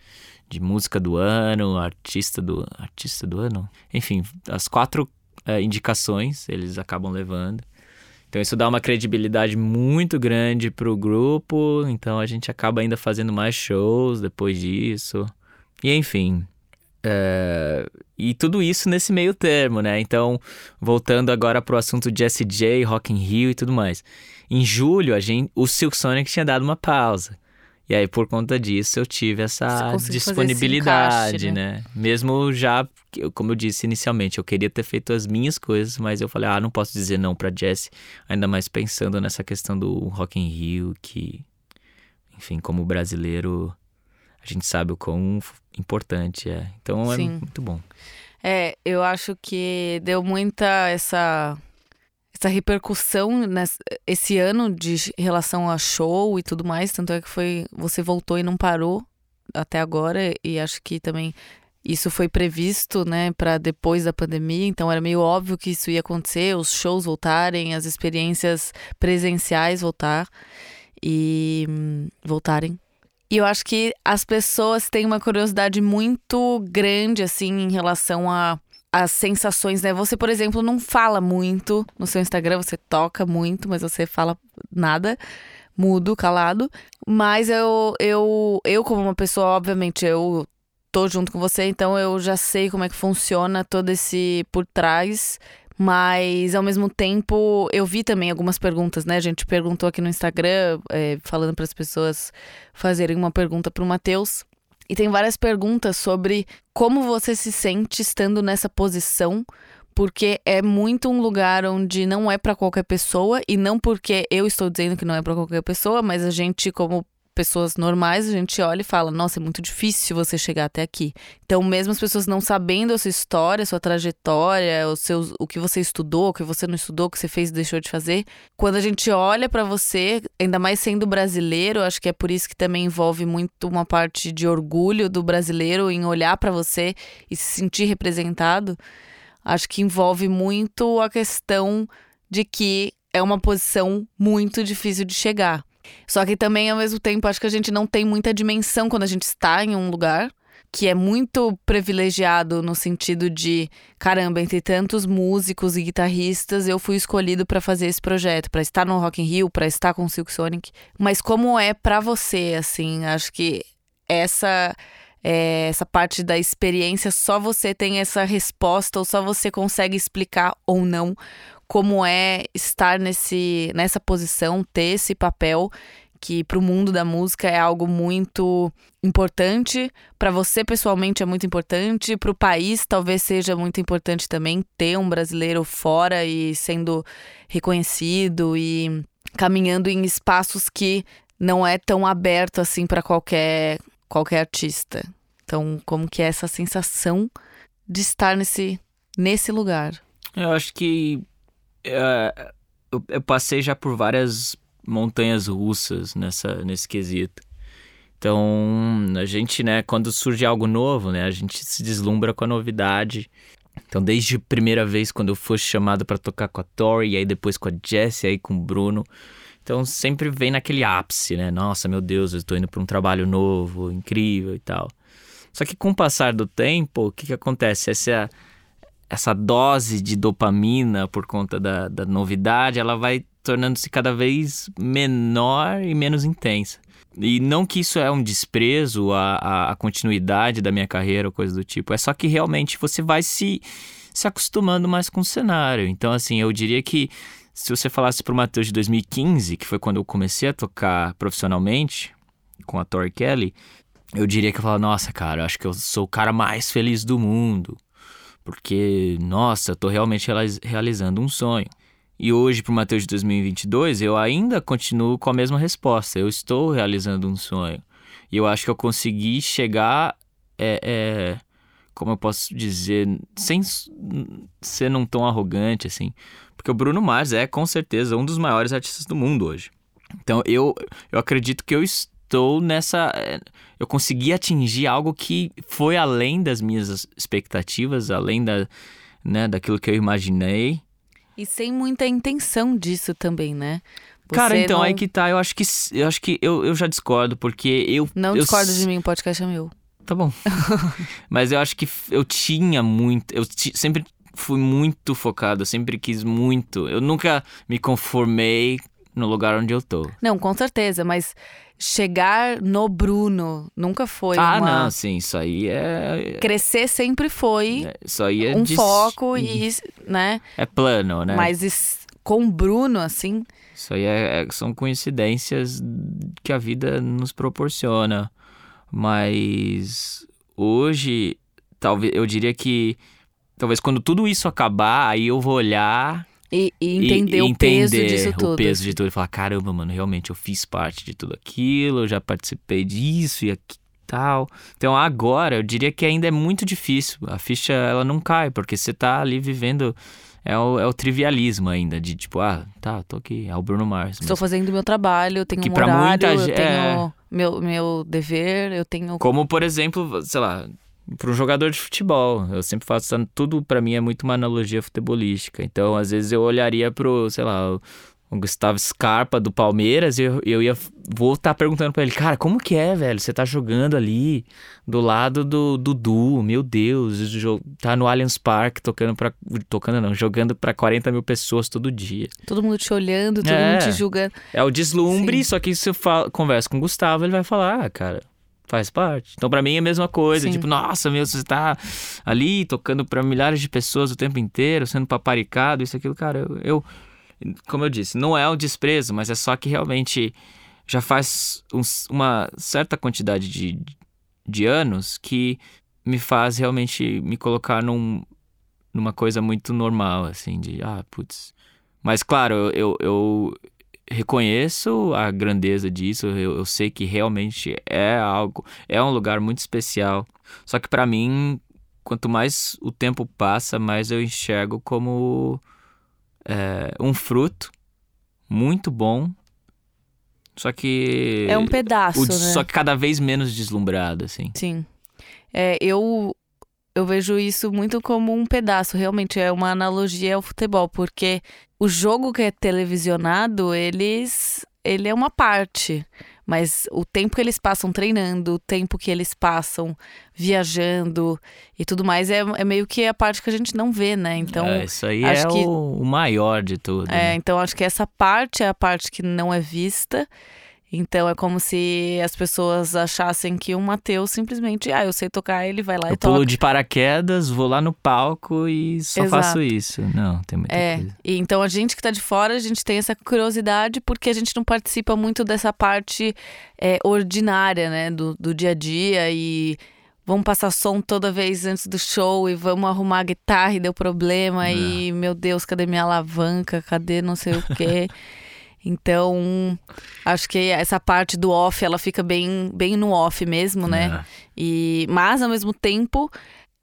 de música do ano, artista do artista do ano, enfim, as quatro é, indicações eles acabam levando. Então isso dá uma credibilidade muito grande pro grupo, então a gente acaba ainda fazendo mais shows depois disso. E enfim, é, e tudo isso nesse meio termo, né? Então, voltando agora pro assunto de SJ, Rock in Rio e tudo mais. Em julho, a gente, o Silk Sonic tinha dado uma pausa. E aí, por conta disso, eu tive essa disponibilidade, encaixe, né? né? Mesmo já, como eu disse inicialmente, eu queria ter feito as minhas coisas, mas eu falei, ah, não posso dizer não pra Jess. Ainda mais pensando nessa questão do Rock in Rio, que, enfim, como brasileiro, a gente sabe o quão importante é. Então é Sim. muito bom. É, eu acho que deu muita essa essa repercussão nessa, esse ano de relação a show e tudo mais, tanto é que foi você voltou e não parou até agora e acho que também isso foi previsto, né, para depois da pandemia, então era meio óbvio que isso ia acontecer, os shows voltarem, as experiências presenciais voltar e hum, voltarem. E eu acho que as pessoas têm uma curiosidade muito grande, assim, em relação a as sensações, né? Você, por exemplo, não fala muito no seu Instagram, você toca muito, mas você fala nada, mudo, calado. Mas eu, eu, eu como uma pessoa, obviamente, eu tô junto com você, então eu já sei como é que funciona todo esse por trás. Mas ao mesmo tempo, eu vi também algumas perguntas, né? A gente perguntou aqui no Instagram, é, falando para as pessoas fazerem uma pergunta para o Matheus. E tem várias perguntas sobre como você se sente estando nessa posição, porque é muito um lugar onde não é para qualquer pessoa e não porque eu estou dizendo que não é para qualquer pessoa, mas a gente como pessoas normais, a gente olha e fala: "Nossa, é muito difícil você chegar até aqui". Então, mesmo as pessoas não sabendo a sua história, a sua trajetória, os seus, o que você estudou, o que você não estudou, o que você fez e deixou de fazer, quando a gente olha para você, ainda mais sendo brasileiro, acho que é por isso que também envolve muito uma parte de orgulho do brasileiro em olhar para você e se sentir representado. Acho que envolve muito a questão de que é uma posição muito difícil de chegar. Só que também, ao mesmo tempo, acho que a gente não tem muita dimensão quando a gente está em um lugar que é muito privilegiado no sentido de, caramba, entre tantos músicos e guitarristas, eu fui escolhido para fazer esse projeto, para estar no Rock in Rio, para estar com o Silk Sonic. Mas como é para você, assim, acho que essa é, essa parte da experiência só você tem essa resposta ou só você consegue explicar ou não como é estar nesse, nessa posição, ter esse papel que para o mundo da música é algo muito importante, para você pessoalmente é muito importante, para o país talvez seja muito importante também ter um brasileiro fora e sendo reconhecido e caminhando em espaços que não é tão aberto assim para qualquer qualquer artista. Então, como que é essa sensação de estar nesse nesse lugar? Eu acho que é, eu, eu passei já por várias montanhas russas nessa, nesse quesito. Então, a gente, né, quando surge algo novo, né, a gente se deslumbra com a novidade. Então, desde a primeira vez quando eu fui chamado para tocar com a Tori, e aí depois com a Jessie, aí com o Bruno. Então, sempre vem naquele ápice, né? Nossa, meu Deus, eu estou indo para um trabalho novo, incrível e tal. Só que com o passar do tempo, o que, que acontece? Essa, essa dose de dopamina por conta da, da novidade, ela vai tornando-se cada vez menor e menos intensa. E não que isso é um desprezo à, à, continuidade da minha carreira ou coisa do tipo, é só que realmente você vai se, se acostumando mais com o cenário. Então, assim, eu diria que se você falasse pro Matheus de 2015, que foi quando eu comecei a tocar profissionalmente com a Tori Kelly, eu diria que eu falava, nossa, cara, acho que eu sou o cara mais feliz do mundo. Porque, nossa, tô realmente realizando um sonho. E hoje, pro Matheus de 2022, eu ainda continuo com a mesma resposta. Eu estou realizando um sonho. E eu acho que eu consegui chegar, é, é, como eu posso dizer, sem ser num tom arrogante, assim. Porque o Bruno Mars é, com certeza, um dos maiores artistas do mundo hoje. Então, eu, eu acredito que eu estou nessa. Eu consegui atingir algo que foi além das minhas expectativas, além da, né, daquilo que eu imaginei. E sem muita intenção disso também, né? Você Cara, então não... aí que tá. Eu acho que eu acho que eu, eu já discordo, porque eu. Não eu, discorda de mim, o podcast é meu. Tá bom. (laughs) Mas eu acho que eu tinha muito. Eu sempre fui muito focado, eu sempre quis muito. Eu nunca me conformei no lugar onde eu tô. Não, com certeza, mas chegar no Bruno nunca foi ah, uma... não, sim, isso aí é... Crescer sempre foi é, isso aí é um de... foco e, né? É plano, né? Mas com o Bruno, assim... Isso aí é, são coincidências que a vida nos proporciona. Mas hoje, talvez, eu diria que... Talvez quando tudo isso acabar, aí eu vou olhar e, e entender e, o peso disso tudo. o peso de tudo. E falar, caramba, mano, realmente eu fiz parte de tudo aquilo, eu já participei disso e aqui, tal. Então agora eu diria que ainda é muito difícil. A ficha ela não cai, porque você tá ali vivendo. É o, é o trivialismo ainda, de tipo, ah, tá, tô aqui, é o Bruno Mars. Estou fazendo meu trabalho, eu tenho Que um horário, muita eu tenho é. meu, meu dever, eu tenho... Como, por exemplo, sei lá, para um jogador de futebol. Eu sempre faço tudo para mim é muito uma analogia futebolística. Então, às vezes eu olharia pro, sei lá, o, Gustavo Scarpa do Palmeiras e eu, eu ia vou estar perguntando para ele, cara, como que é, velho? Você tá jogando ali do lado do Dudu, meu Deus, tá no Allianz Parque tocando para tocando não, jogando para 40 mil pessoas todo dia. Todo mundo te olhando, todo É. mundo te julgando. É o deslumbre, Sim. só que se eu falo, converso com o Gustavo, ele vai falar, ah, cara, faz parte. Então, pra mim é a mesma coisa. Sim. Tipo, nossa, meu, você tá ali tocando pra milhares de pessoas o tempo inteiro, sendo paparicado, isso, aquilo, cara, eu, eu- como eu disse, não é um desprezo, mas é só que realmente já faz uns- uma certa quantidade de, de anos que me faz realmente me colocar num, numa coisa muito normal, assim, de, ah, putz. Mas, claro, eu, eu reconheço a grandeza disso, eu, eu sei que realmente é algo, é um lugar muito especial. Só que pra mim, quanto mais o tempo passa, mais eu enxergo como é, um fruto muito bom. Só que. É um pedaço, o- né? Só que cada vez menos deslumbrado, assim. Sim. É, eu, eu vejo isso muito como um pedaço. Realmente é uma analogia ao futebol, porque o jogo que é televisionado, eles, ele é uma parte. Mas o tempo que eles passam treinando, o tempo que eles passam viajando e tudo mais, é, é meio que a parte que a gente não vê, né? Então, É, isso aí acho é que- o, o maior de tudo. É, né? então acho que essa parte é a parte que não é vista. Então é como se as pessoas achassem que o Matheus simplesmente, ah, eu sei tocar, ele vai lá Eu e toca. pulo de paraquedas, vou lá no palco e só Exato. faço isso. Não, tem muita É, coisa. e então a gente que tá de fora, a gente tem essa curiosidade porque a gente não participa muito dessa parte é, ordinária, né, do, do dia a dia e vamos passar som toda vez antes do show e vamos arrumar a guitarra e deu problema É. e, meu Deus, cadê minha alavanca, cadê não sei o quê. (laughs) Então, acho que essa parte do off, ela fica bem, bem no off mesmo, né? É. E, mas, ao mesmo tempo,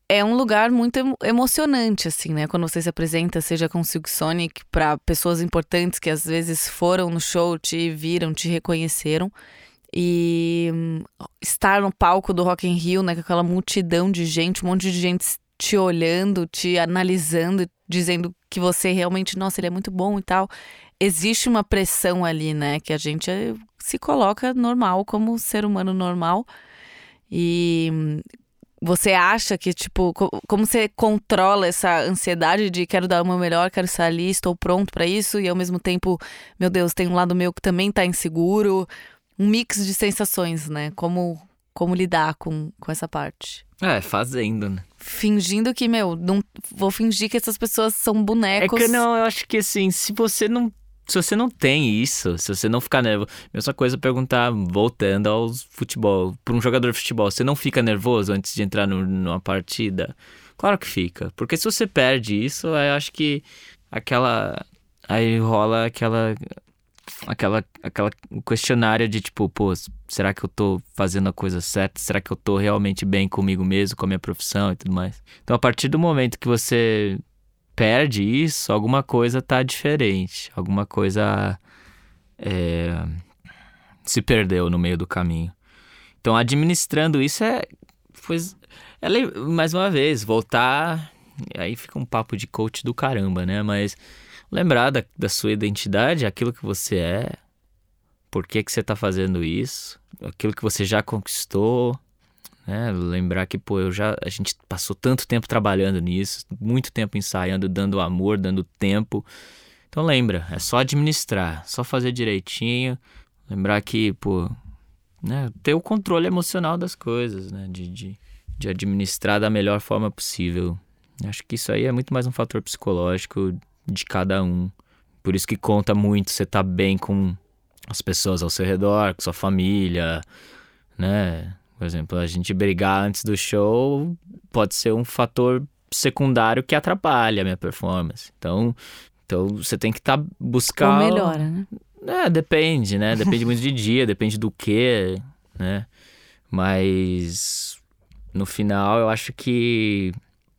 é um lugar muito emo- emocionante, assim, né? Quando você se apresenta, seja com o Silk Sonic, para pessoas importantes que às vezes foram no show, te viram, te reconheceram. E estar no palco do Rock in Rio, né? Com aquela multidão de gente, um monte de gente te olhando, te analisando, dizendo que você realmente, nossa, ele é muito bom e tal. Existe uma pressão ali, né? Que a gente eh, se coloca normal, como ser humano normal. E hum, você acha que, tipo, co- como você controla essa ansiedade de quero dar o meu melhor, quero estar ali, estou pronto para isso, e ao mesmo tempo, meu Deus, tem um lado meu que também tá inseguro. Um mix de sensações, né? Como, como lidar com, com essa parte. É, fazendo, né? Fingindo que, meu, não vou fingir que essas pessoas são É bonecos. que não, eu acho que assim, se você não. Se você não tem isso, se você não ficar nervoso. Mesma coisa perguntar, voltando ao futebol. Para um jogador de futebol, você não fica nervoso antes de entrar no- numa partida? Claro que fica. Porque se você perde isso, eu acho que aquela. Aí rola aquela. Aquela, aquela questionário de tipo, pô, será que eu tô fazendo a coisa certa? Será que eu tô realmente bem comigo mesmo, com a minha profissão e tudo mais? Então, a partir do momento que você perde isso, alguma coisa tá diferente. Alguma coisa é, se perdeu no meio do caminho. Então, administrando isso é. Pois, é mais uma vez, voltar. Aí fica um papo de coach do caramba, né? Mas lembrar da, da sua identidade, aquilo que você é, por que, que você tá fazendo isso, aquilo que você já conquistou, né? Lembrar que, pô, eu já, a gente passou tanto tempo trabalhando nisso, muito tempo ensaiando, dando amor, dando tempo. Então lembra, é só administrar, só fazer direitinho, lembrar que, pô, né, ter o controle emocional das coisas, né? De, de, de administrar da melhor forma possível. Acho que isso aí é muito mais um fator psicológico de cada um. Por isso que conta muito você estar bem com as pessoas ao seu redor, com sua família, né? Por exemplo, a gente brigar antes do show pode ser um fator secundário que atrapalha a minha performance. Então, então você tem que estar buscar Ou melhora, né? é, depende, né? Depende muito de dia, depende do que, né? Mas no final eu acho que,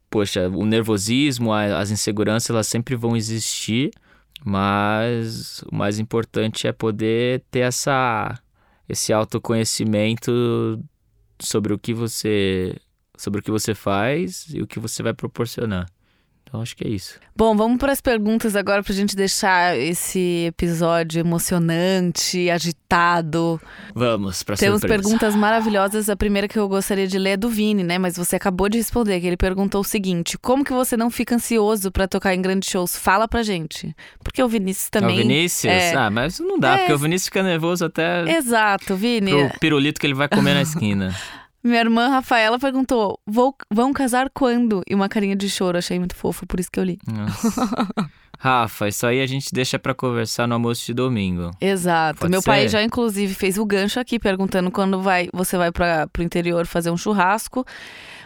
poxa, o nervosismo, as inseguranças, elas sempre vão existir, mas o mais importante é poder ter essa esse autoconhecimento sobre o que você sobre o que você faz e o que você vai proporcionar. Então acho que é isso. Bom, vamos para as perguntas agora pra gente deixar esse episódio emocionante, agitado. Vamos para Temos surpresa. perguntas maravilhosas. A primeira que eu gostaria de ler é do Vini, né? Mas você acabou de responder, que ele perguntou o seguinte: como que você não fica ansioso pra tocar em grandes shows? Fala pra gente. Porque o Vinícius Ah, também. O Vinícius? é. Ah, mas não dá, É. porque o Vinícius fica nervoso até Exato, Vini. pro pirulito que ele vai comer na esquina. (laughs) Minha irmã Rafaela perguntou: "Vou- vão casar quando? E uma carinha de choro. Achei muito fofo, por isso que eu li. Rafa, isso aí a gente deixa pra conversar no almoço de domingo. Exato. Pode Meu pai ser. já, inclusive, fez o gancho aqui perguntando quando vai, você vai para pro interior fazer um churrasco.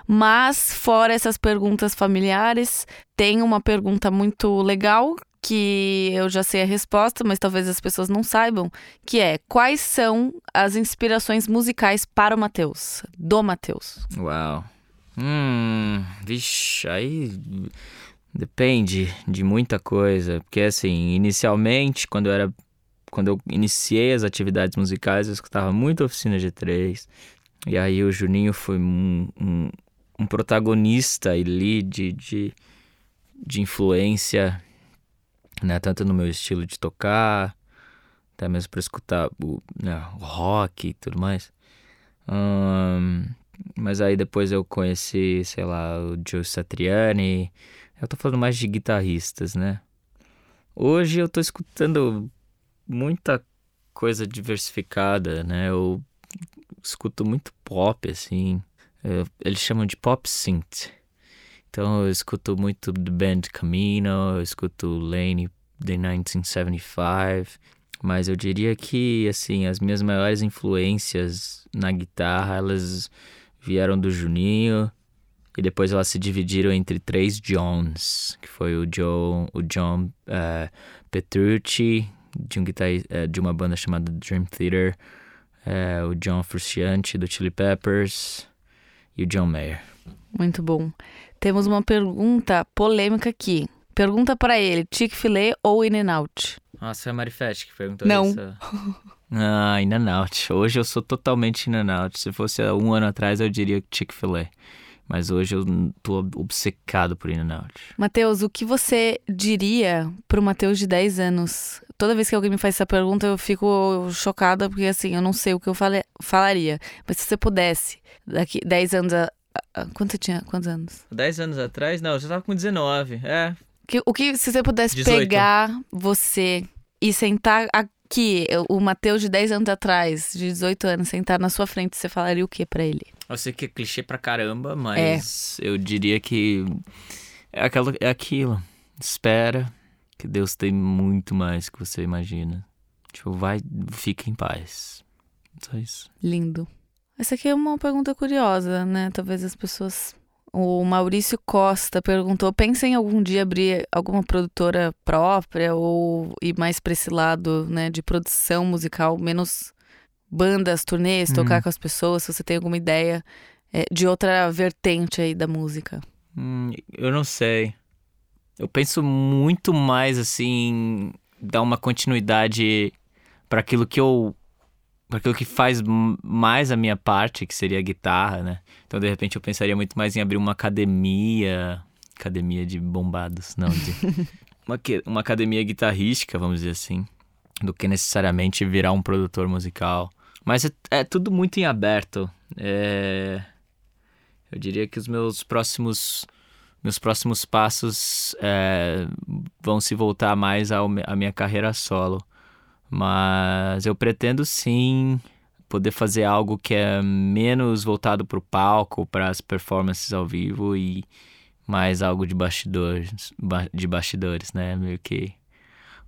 Mas, fora essas perguntas familiares, tem uma pergunta muito legal que eu já sei a resposta, mas talvez as pessoas não saibam, que é quais são as inspirações musicais para o Matheus, do Matheus. Uau. Hum, vixe, aí depende de muita coisa. Porque assim, inicialmente, quando eu era. Quando eu iniciei as atividades musicais, eu escutava muito oficina G3. E aí o Juninho foi um, um, um protagonista ali de, de, de influência, né? Tanto no meu estilo de tocar, até mesmo para escutar o, né, rock e tudo mais. Ahn, mas aí depois eu conheci, sei lá, o Joe Satriani. Eu tô falando mais de guitarristas, né? Hoje eu tô escutando muita coisa diversificada, né? Eu escuto muito pop, assim. Eu- eles chamam de pop synth. Então eu escuto muito do band Camino, eu escuto Lane The 1975. Mas eu diria que, assim, as minhas maiores influências na guitarra, elas vieram do Juninho e depois elas se dividiram entre três Johns, que foi o John, o John eh, Petrucci, de, um guitarri- eh, de uma banda chamada Dream Theater, eh, o John Frusciante, do Chili Peppers, e o John Mayer. Muito bom. Temos uma pergunta polêmica aqui. Pergunta para ele: Chick-fil-A ou In-N-Out? Nossa, foi a Marifete que perguntou Não. isso. (laughs) Ah, in and out. Hoje eu sou totalmente in and out. Se fosse há um ano atrás, eu diria Chick-fil-A. Mas hoje eu tô obcecado por in and out. Matheus, o que você diria pro Matheus de 10 anos? Toda vez que alguém me faz essa pergunta, eu fico chocada, porque assim, eu não sei o que eu fale- falaria. Mas se você pudesse, daqui 10 anos quanto você tinha? Quantos anos? 10 anos atrás? Não, eu já tava com 19. É. Que- o que, se você pudesse 18. pegar você e sentar aqui, o Matheus de 10 anos atrás, de 18 anos, sentar na sua frente, você falaria o que pra ele? Eu sei que é clichê pra caramba, mas eu diria que é, aquela, é aquilo. Espera que Deus tem muito mais que você imagina. Tipo, vai, fica em paz. Só isso. Lindo. Essa aqui é uma pergunta curiosa, né? Talvez as pessoas. O Maurício Costa perguntou: pensa em algum dia abrir alguma produtora própria ou ir mais pra esse lado, né, de produção musical, menos bandas, turnês, Uhum. tocar com as pessoas, se você tem alguma ideia é, de outra vertente aí da música. Hum, eu não sei. Eu penso muito mais assim em dar uma continuidade para aquilo que eu para aquilo que faz mais a minha parte, que seria a guitarra, né? Então, de repente, eu pensaria muito mais em abrir uma academia, academia de bombados, não, de (laughs) uma, uma academia guitarrística, vamos dizer assim, do que necessariamente virar um produtor musical. Mas é, é tudo muito em aberto. É, eu diria que os meus próximos meus próximos passos é, vão se voltar mais à minha carreira solo. Mas eu pretendo sim poder fazer algo que é menos voltado para o palco, para as performances ao vivo e mais algo de bastidores, ba- de bastidores, né? Meio que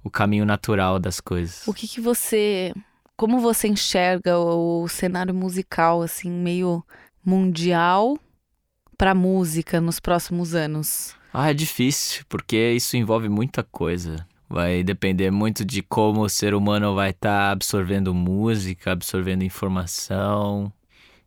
o caminho natural das coisas. O que que você. Como você enxerga o cenário musical, assim, meio mundial pra música nos próximos anos? Ah, é difícil, porque isso envolve muita coisa. Vai depender muito de como o ser humano vai estar absorvendo música, absorvendo informação.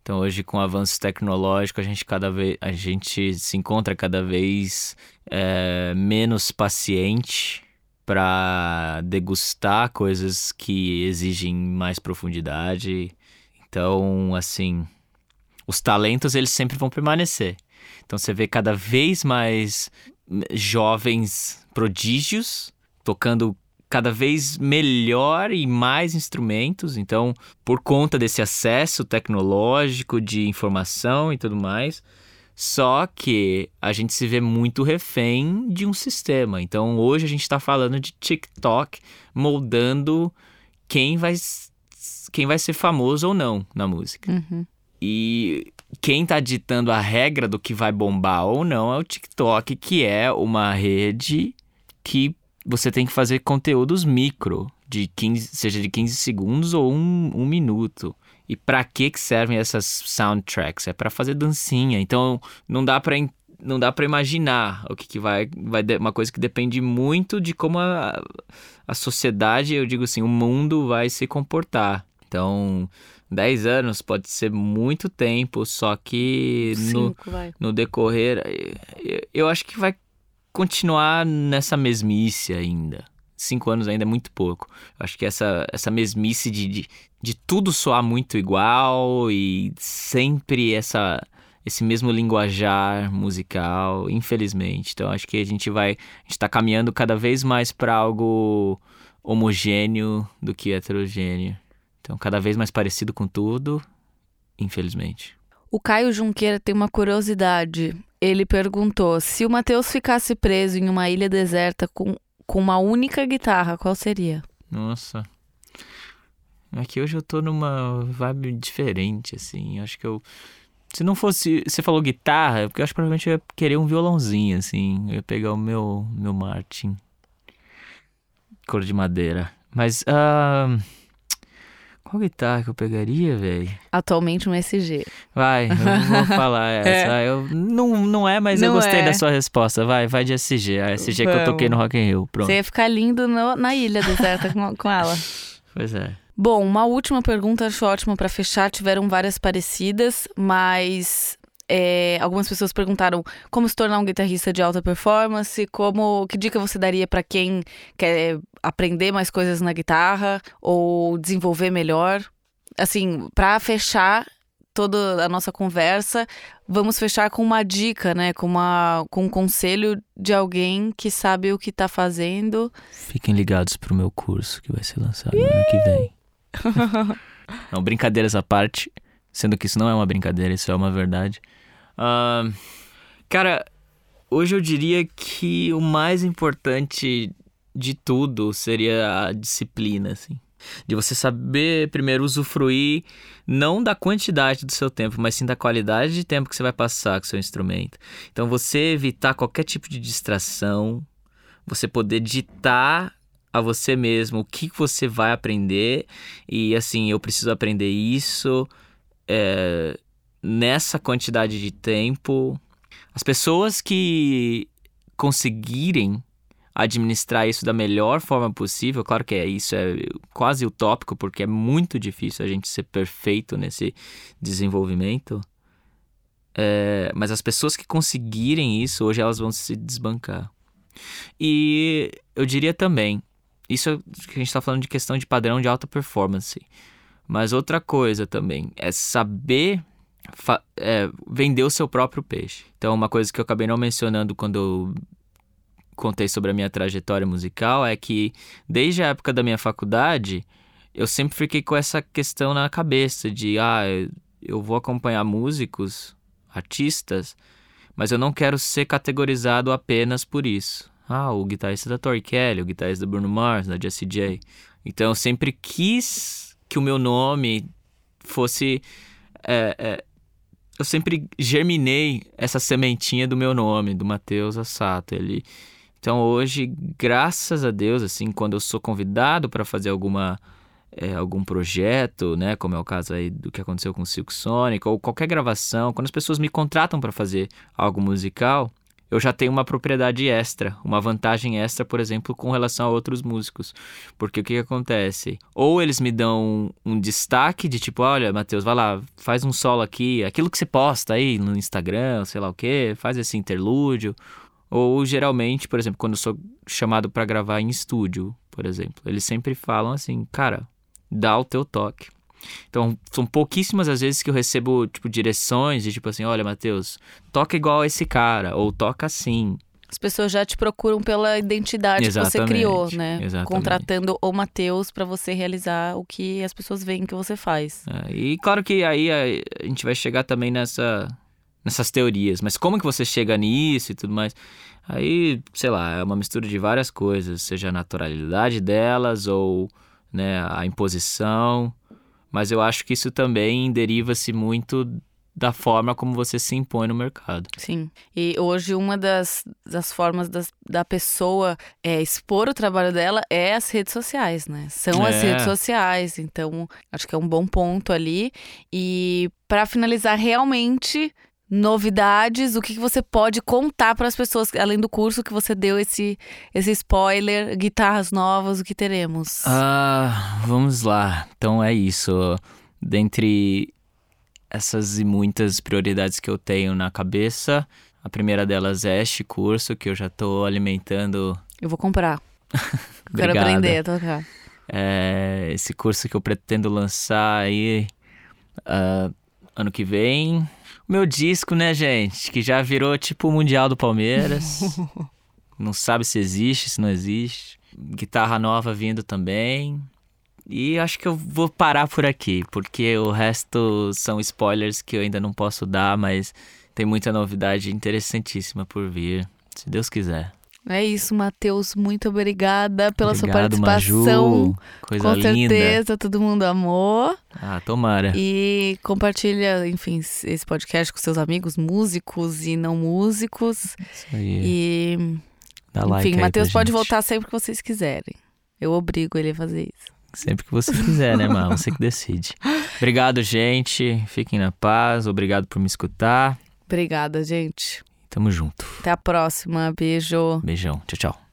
Então hoje com o avanço tecnológico a gente cada vez a gente se encontra cada vez é, menos paciente para degustar coisas que exigem mais profundidade. Então assim os talentos eles sempre vão permanecer. Então você vê cada vez mais jovens prodígios tocando cada vez melhor e mais instrumentos. Então, por conta desse acesso tecnológico de informação e tudo mais, só que a gente se vê muito refém de um sistema. Então, hoje a gente está falando de TikTok moldando quem vai, quem vai ser famoso ou não na música. Uhum. E quem está ditando a regra do que vai bombar ou não é o TikTok, que é uma rede que você tem que fazer conteúdos micro, de 15, seja de 15 segundos ou um, um minuto. E para que que servem essas soundtracks? É para fazer dancinha. Então não dá para não dá para imaginar o que, que vai vai uma coisa que depende muito de como a, a sociedade, eu digo assim, o mundo vai se comportar. Então, 10 anos pode ser muito tempo, só que no, no decorrer eu, eu acho que vai continuar nessa mesmice ainda. Cinco anos ainda é muito pouco. Acho que essa, essa mesmice de, de, de tudo soar muito igual e sempre essa esse mesmo linguajar musical, infelizmente. Então acho que a gente vai, a gente está caminhando cada vez mais para algo homogêneo do que heterogêneo. Então cada vez mais parecido com tudo, infelizmente. O Caio Junqueira tem uma curiosidade. Ele perguntou: se o Matheus ficasse preso em uma ilha deserta com, com uma única guitarra, qual seria? Nossa. Aqui hoje eu tô numa vibe diferente, assim. Acho que eu. Se não fosse. Você falou guitarra, porque eu acho que provavelmente eu ia querer um violãozinho, assim. Eu ia pegar o meu, meu Martin. Cor de madeira. Mas. Uh... Qual guitarra que eu pegaria, velho? Atualmente um SG. Vai, eu vou (laughs) falar essa. É. Eu, não, não é, mas não eu gostei é. da sua resposta. Vai, vai de SG. A SG Vamos. que eu toquei no Rock in Rio. Pronto. Você ia ficar lindo no, na ilha deserta com, (laughs) com ela. Pois é. Bom, uma última pergunta, acho ótima para fechar. Tiveram várias parecidas, mas é, algumas pessoas perguntaram como se tornar um guitarrista de alta performance, como que dica você daria para quem quer aprender mais coisas na guitarra ou desenvolver melhor. Assim, para fechar toda a nossa conversa, vamos fechar com uma dica, né? Com, uma, com um conselho de alguém que sabe o que está fazendo. Fiquem ligados pro meu curso que vai ser lançado no ano que vem. (laughs) não, brincadeiras à parte, sendo que isso não é uma brincadeira, isso é uma verdade. Uh, cara, hoje eu diria que o mais importante de tudo seria a disciplina, assim. De você saber primeiro usufruir não da quantidade do seu tempo, mas sim da qualidade de tempo que você vai passar com o seu instrumento. Então você evitar qualquer tipo de distração, você poder ditar a você mesmo o que você vai aprender e assim, eu preciso aprender isso. É, nessa quantidade de tempo, as pessoas que conseguirem administrar isso da melhor forma possível, claro que é isso é quase utópico porque é muito difícil a gente ser perfeito nesse desenvolvimento. É, mas as pessoas que conseguirem isso, hoje elas vão se desbancar. E eu diria também, isso que a gente está falando de questão de padrão de alta performance. Mas outra coisa também é saber é, vender o seu próprio peixe. Então, uma coisa que eu acabei não mencionando quando eu contei sobre a minha trajetória musical é que, desde a época da minha faculdade, eu sempre fiquei com essa questão na cabeça de, ah, eu vou acompanhar músicos, artistas, mas eu não quero ser categorizado apenas por isso. Ah, o guitarrista da Tori Kelly, o guitarrista do Bruno Mars, da Jessie J. Então eu sempre quis que o meu nome fosse é, é, eu sempre germinei essa sementinha do meu nome, do Matheus Assato. Ele... Então hoje, graças a Deus, assim, quando eu sou convidado para fazer alguma é, algum projeto, né, como é o caso aí do que aconteceu com o Silk Sonic, ou qualquer gravação, quando as pessoas me contratam para fazer algo musical, eu já tenho uma propriedade extra, uma vantagem extra, por exemplo, com relação a outros músicos. Porque o que, que acontece? Ou eles me dão um destaque de tipo, olha, Matheus, vai lá, faz um solo aqui, aquilo que você posta aí no Instagram, sei lá o quê, faz esse interlúdio. Ou geralmente, por exemplo, quando eu sou chamado para gravar em estúdio, por exemplo, eles sempre falam assim, cara, dá o teu toque. Então, são pouquíssimas as vezes que eu recebo, tipo, direções de tipo assim, olha, Matheus, toca igual a esse cara, ou toca assim. As pessoas já te procuram pela identidade Exatamente, que você criou, né? exatamente. Contratando o Matheus para você realizar o que as pessoas veem que você faz. É, e claro que aí a, a gente vai chegar também nessa, nessas teorias, mas como que você chega nisso e tudo mais? Aí, sei lá, é uma mistura de várias coisas, seja a naturalidade delas ou né, a imposição, mas eu acho que isso também deriva-se muito da forma como você se impõe no mercado. Sim. E hoje uma das, das formas das, da pessoa é, expor o trabalho dela é as redes sociais, né? São as É. redes sociais. Então, acho que é um bom ponto ali. E para finalizar, realmente novidades, o que que você pode contar para as pessoas além do curso que você deu esse esse spoiler, guitarras novas, o que teremos? Ah, vamos lá. Então é isso. Dentre essas e muitas prioridades que eu tenho na cabeça, a primeira delas é este curso que eu já estou alimentando. Eu vou comprar. (laughs) Quero aprender a tocar. É, esse curso que eu pretendo lançar aí ah, ano que vem. Meu disco, né, gente? Que já virou tipo o Mundial do Palmeiras. (laughs) não sabe se existe, se não existe. Guitarra nova vindo também. E acho que eu vou parar por aqui, porque o resto são spoilers que eu ainda não posso dar, mas tem muita novidade interessantíssima por vir, se Deus quiser. É isso, Matheus. Muito obrigada pela Obrigado, sua participação. Maju. Coisa Com linda. certeza, todo mundo amou. Ah, tomara. E compartilha, enfim, esse podcast com seus amigos músicos e não músicos. Isso aí. E, Dá like enfim, aí Matheus pode gente. voltar sempre que vocês quiserem. Eu obrigo ele a fazer isso. Sempre que você quiser, né, Mar? (laughs) Você que decide. Obrigado, gente. Fiquem na paz. Obrigado por me escutar. Obrigada, gente. Tamo junto. Até a próxima. Beijo. Beijão. Tchau, tchau.